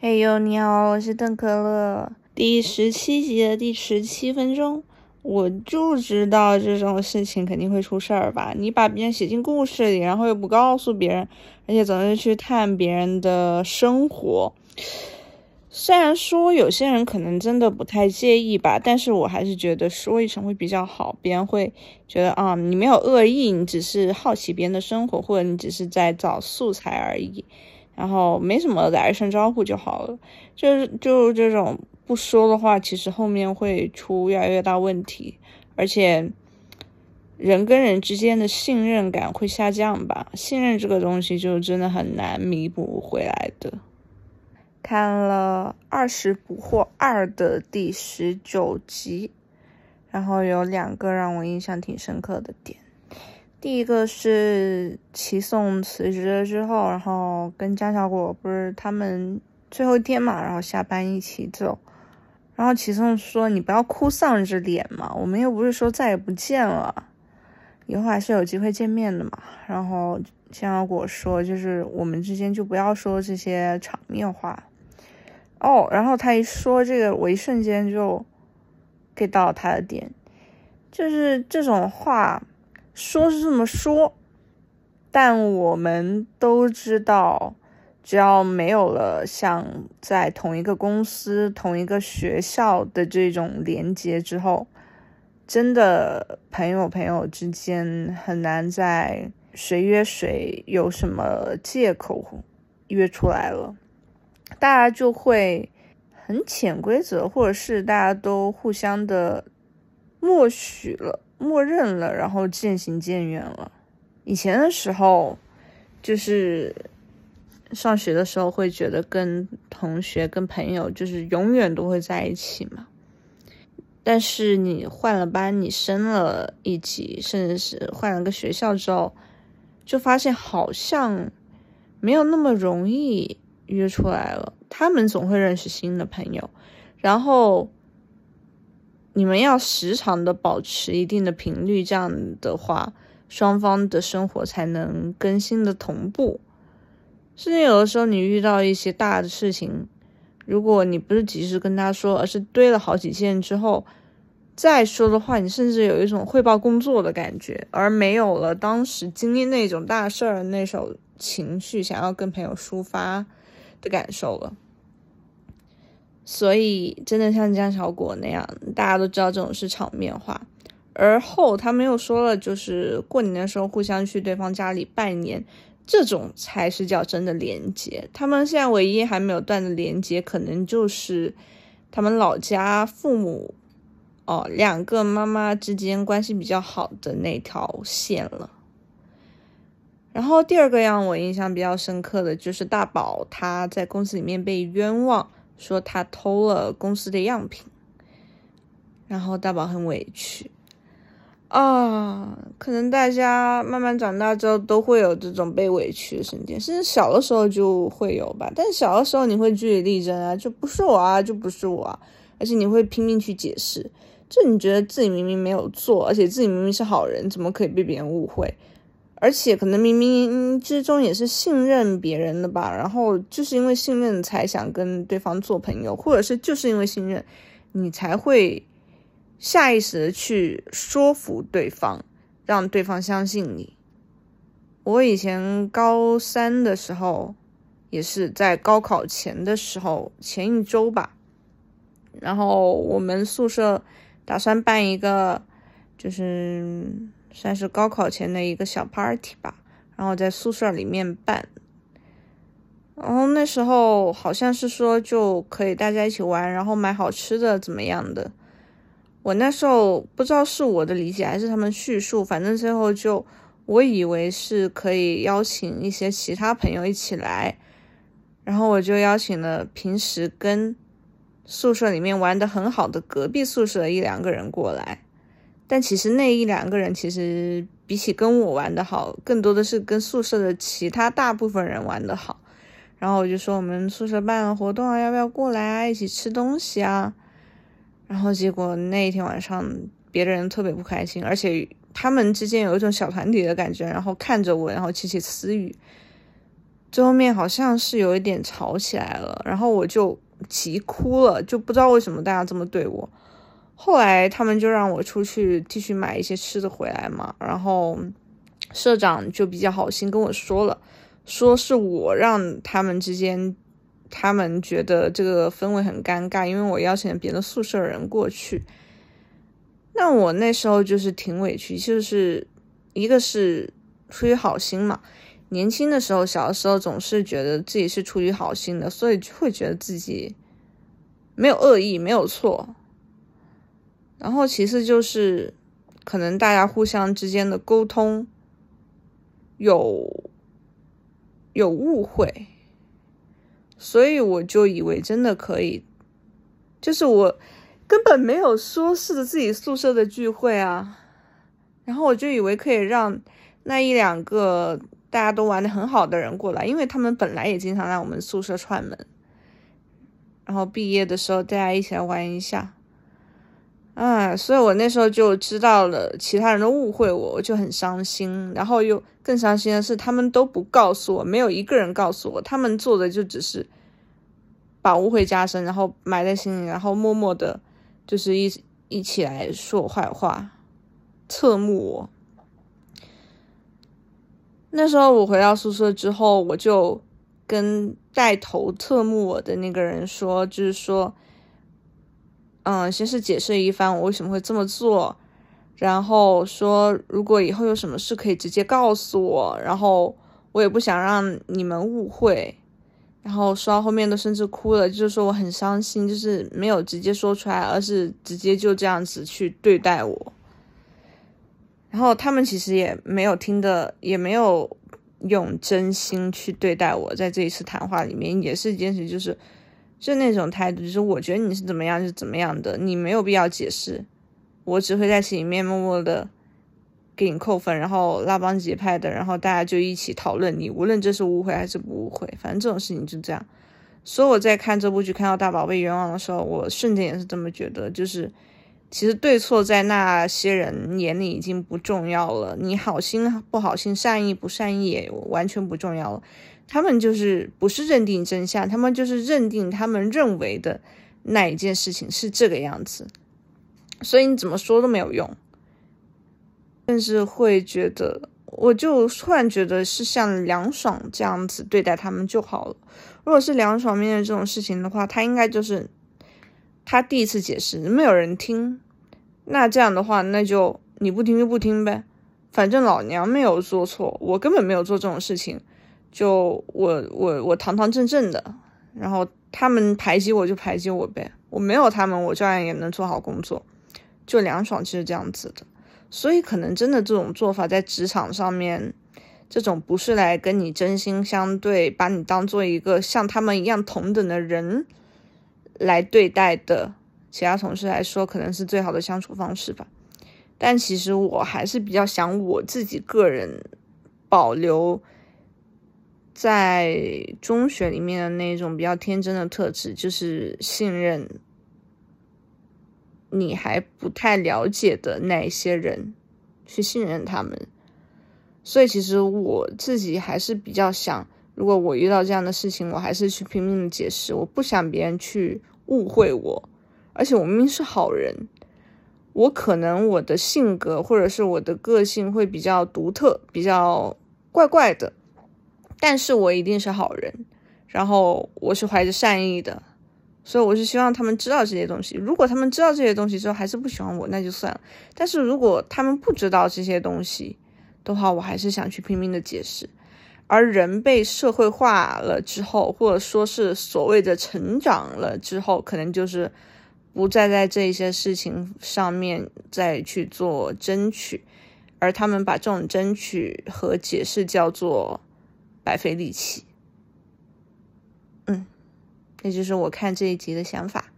嘿呦，你好，我是邓可乐。第十七集的第十七分钟，我就知道这种事情肯定会出事儿吧？你把别人写进故事里，然后又不告诉别人，而且总是去探别人的生活。虽然说有些人可能真的不太介意吧，但是我还是觉得说一声会比较好，别人会觉得啊，你没有恶意，你只是好奇别人的生活，或者你只是在找素材而已。然后没什么，打一声招呼就好了。就是就这种不说的话，其实后面会出越来越大问题，而且人跟人之间的信任感会下降吧。信任这个东西就真的很难弥补回来的。看了《二十捕获二》的第十九集，然后有两个让我印象挺深刻的点。第一个是齐颂辞职了之后，然后跟江小果不是他们最后一天嘛，然后下班一起走，然后齐颂说：“你不要哭丧着脸嘛，我们又不是说再也不见了，以后还是有机会见面的嘛。”然后江小果说：“就是我们之间就不要说这些场面话。”哦，然后他一说这个，我一瞬间就 get 到他的点，就是这种话。说是这么说，但我们都知道，只要没有了像在同一个公司、同一个学校的这种连接之后，真的朋友朋友之间很难再谁约谁有什么借口约出来了，大家就会很潜规则，或者是大家都互相的默许了。默认了，然后渐行渐远了。以前的时候，就是上学的时候，会觉得跟同学、跟朋友就是永远都会在一起嘛。但是你换了班，你升了一级，甚至是换了个学校之后，就发现好像没有那么容易约出来了。他们总会认识新的朋友，然后。你们要时常的保持一定的频率，这样的话，双方的生活才能更新的同步。甚至有的时候，你遇到一些大的事情，如果你不是及时跟他说，而是堆了好几件之后再说的话，你甚至有一种汇报工作的感觉，而没有了当时经历那种大事儿那首情绪，想要跟朋友抒发的感受了。所以，真的像江小果那样，大家都知道这种是场面话。而后他们又说了，就是过年的时候互相去对方家里拜年，这种才是叫真的连接。他们现在唯一还没有断的连接，可能就是他们老家父母哦，两个妈妈之间关系比较好的那条线了。然后第二个让我印象比较深刻的就是大宝他在公司里面被冤枉。说他偷了公司的样品，然后大宝很委屈啊。可能大家慢慢长大之后都会有这种被委屈的瞬间，甚至小的时候就会有吧。但小的时候你会据理力争啊，就不是我啊，就不是我啊，而且你会拼命去解释，就你觉得自己明明没有做，而且自己明明是好人，怎么可以被别人误会？而且可能冥冥之中也是信任别人的吧，然后就是因为信任才想跟对方做朋友，或者是就是因为信任，你才会下意识的去说服对方，让对方相信你。我以前高三的时候，也是在高考前的时候前一周吧，然后我们宿舍打算办一个，就是。算是高考前的一个小 party 吧，然后在宿舍里面办，然后那时候好像是说就可以大家一起玩，然后买好吃的怎么样的。我那时候不知道是我的理解还是他们叙述，反正最后就我以为是可以邀请一些其他朋友一起来，然后我就邀请了平时跟宿舍里面玩的很好的隔壁宿舍一两个人过来。但其实那一两个人，其实比起跟我玩的好，更多的是跟宿舍的其他大部分人玩的好。然后我就说我们宿舍办活动啊，要不要过来啊，一起吃东西啊？然后结果那一天晚上，别的人特别不开心，而且他们之间有一种小团体的感觉，然后看着我，然后窃窃私语。最后面好像是有一点吵起来了，然后我就急哭了，就不知道为什么大家这么对我。后来他们就让我出去继续买一些吃的回来嘛，然后社长就比较好心跟我说了，说是我让他们之间，他们觉得这个氛围很尴尬，因为我邀请了别的宿舍人过去。那我那时候就是挺委屈，就是一个是出于好心嘛。年轻的时候，小的时候总是觉得自己是出于好心的，所以就会觉得自己没有恶意，没有错。然后其次就是可能大家互相之间的沟通有有误会，所以我就以为真的可以，就是我根本没有说是自己宿舍的聚会啊，然后我就以为可以让那一两个。大家都玩的很好的人过来，因为他们本来也经常来我们宿舍串门，然后毕业的时候大家一起来玩一下，啊，所以我那时候就知道了其他人都误会我，我就很伤心。然后又更伤心的是，他们都不告诉我，没有一个人告诉我，他们做的就只是把误会加深，然后埋在心里，然后默默的，就是一一起来说坏话，侧目我。那时候我回到宿舍之后，我就跟带头侧目我的那个人说，就是说，嗯，先是解释一番我为什么会这么做，然后说如果以后有什么事可以直接告诉我，然后我也不想让你们误会，然后说到后面都甚至哭了，就是说我很伤心，就是没有直接说出来，而是直接就这样子去对待我。然后他们其实也没有听的，也没有用真心去对待我。在这一次谈话里面，也是坚持，就是就那种态度，就是我觉得你是怎么样就怎么样的，你没有必要解释，我只会在心里面默默的给你扣分，然后拉帮结派的，然后大家就一起讨论你，无论这是误会还是不误会，反正这种事情就这样。所以我在看这部剧看到大宝贝冤枉的时候，我瞬间也是这么觉得，就是。其实对错在那些人眼里已经不重要了，你好心不好心，善意不善意也完全不重要了。他们就是不是认定真相，他们就是认定他们认为的那一件事情是这个样子，所以你怎么说都没有用。甚至会觉得，我就突然觉得是像梁爽这样子对待他们就好了。如果是梁爽面对这种事情的话，他应该就是。他第一次解释，没有人听，那这样的话，那就你不听就不听呗，反正老娘没有做错，我根本没有做这种事情，就我我我堂堂正正的，然后他们排挤我就排挤我呗，我没有他们，我照样也能做好工作，就凉爽就是这样子的，所以可能真的这种做法在职场上面，这种不是来跟你真心相对，把你当做一个像他们一样同等的人。来对待的其他同事来说，可能是最好的相处方式吧。但其实我还是比较想我自己个人保留在中学里面的那种比较天真的特质，就是信任你还不太了解的那一些人，去信任他们。所以其实我自己还是比较想。如果我遇到这样的事情，我还是去拼命的解释，我不想别人去误会我，而且我明明是好人，我可能我的性格或者是我的个性会比较独特，比较怪怪的，但是我一定是好人，然后我是怀着善意的，所以我是希望他们知道这些东西。如果他们知道这些东西之后还是不喜欢我，那就算了。但是如果他们不知道这些东西的话，我还是想去拼命的解释。而人被社会化了之后，或者说是所谓的成长了之后，可能就是不再在这些事情上面再去做争取，而他们把这种争取和解释叫做白费力气。嗯，这就是我看这一集的想法。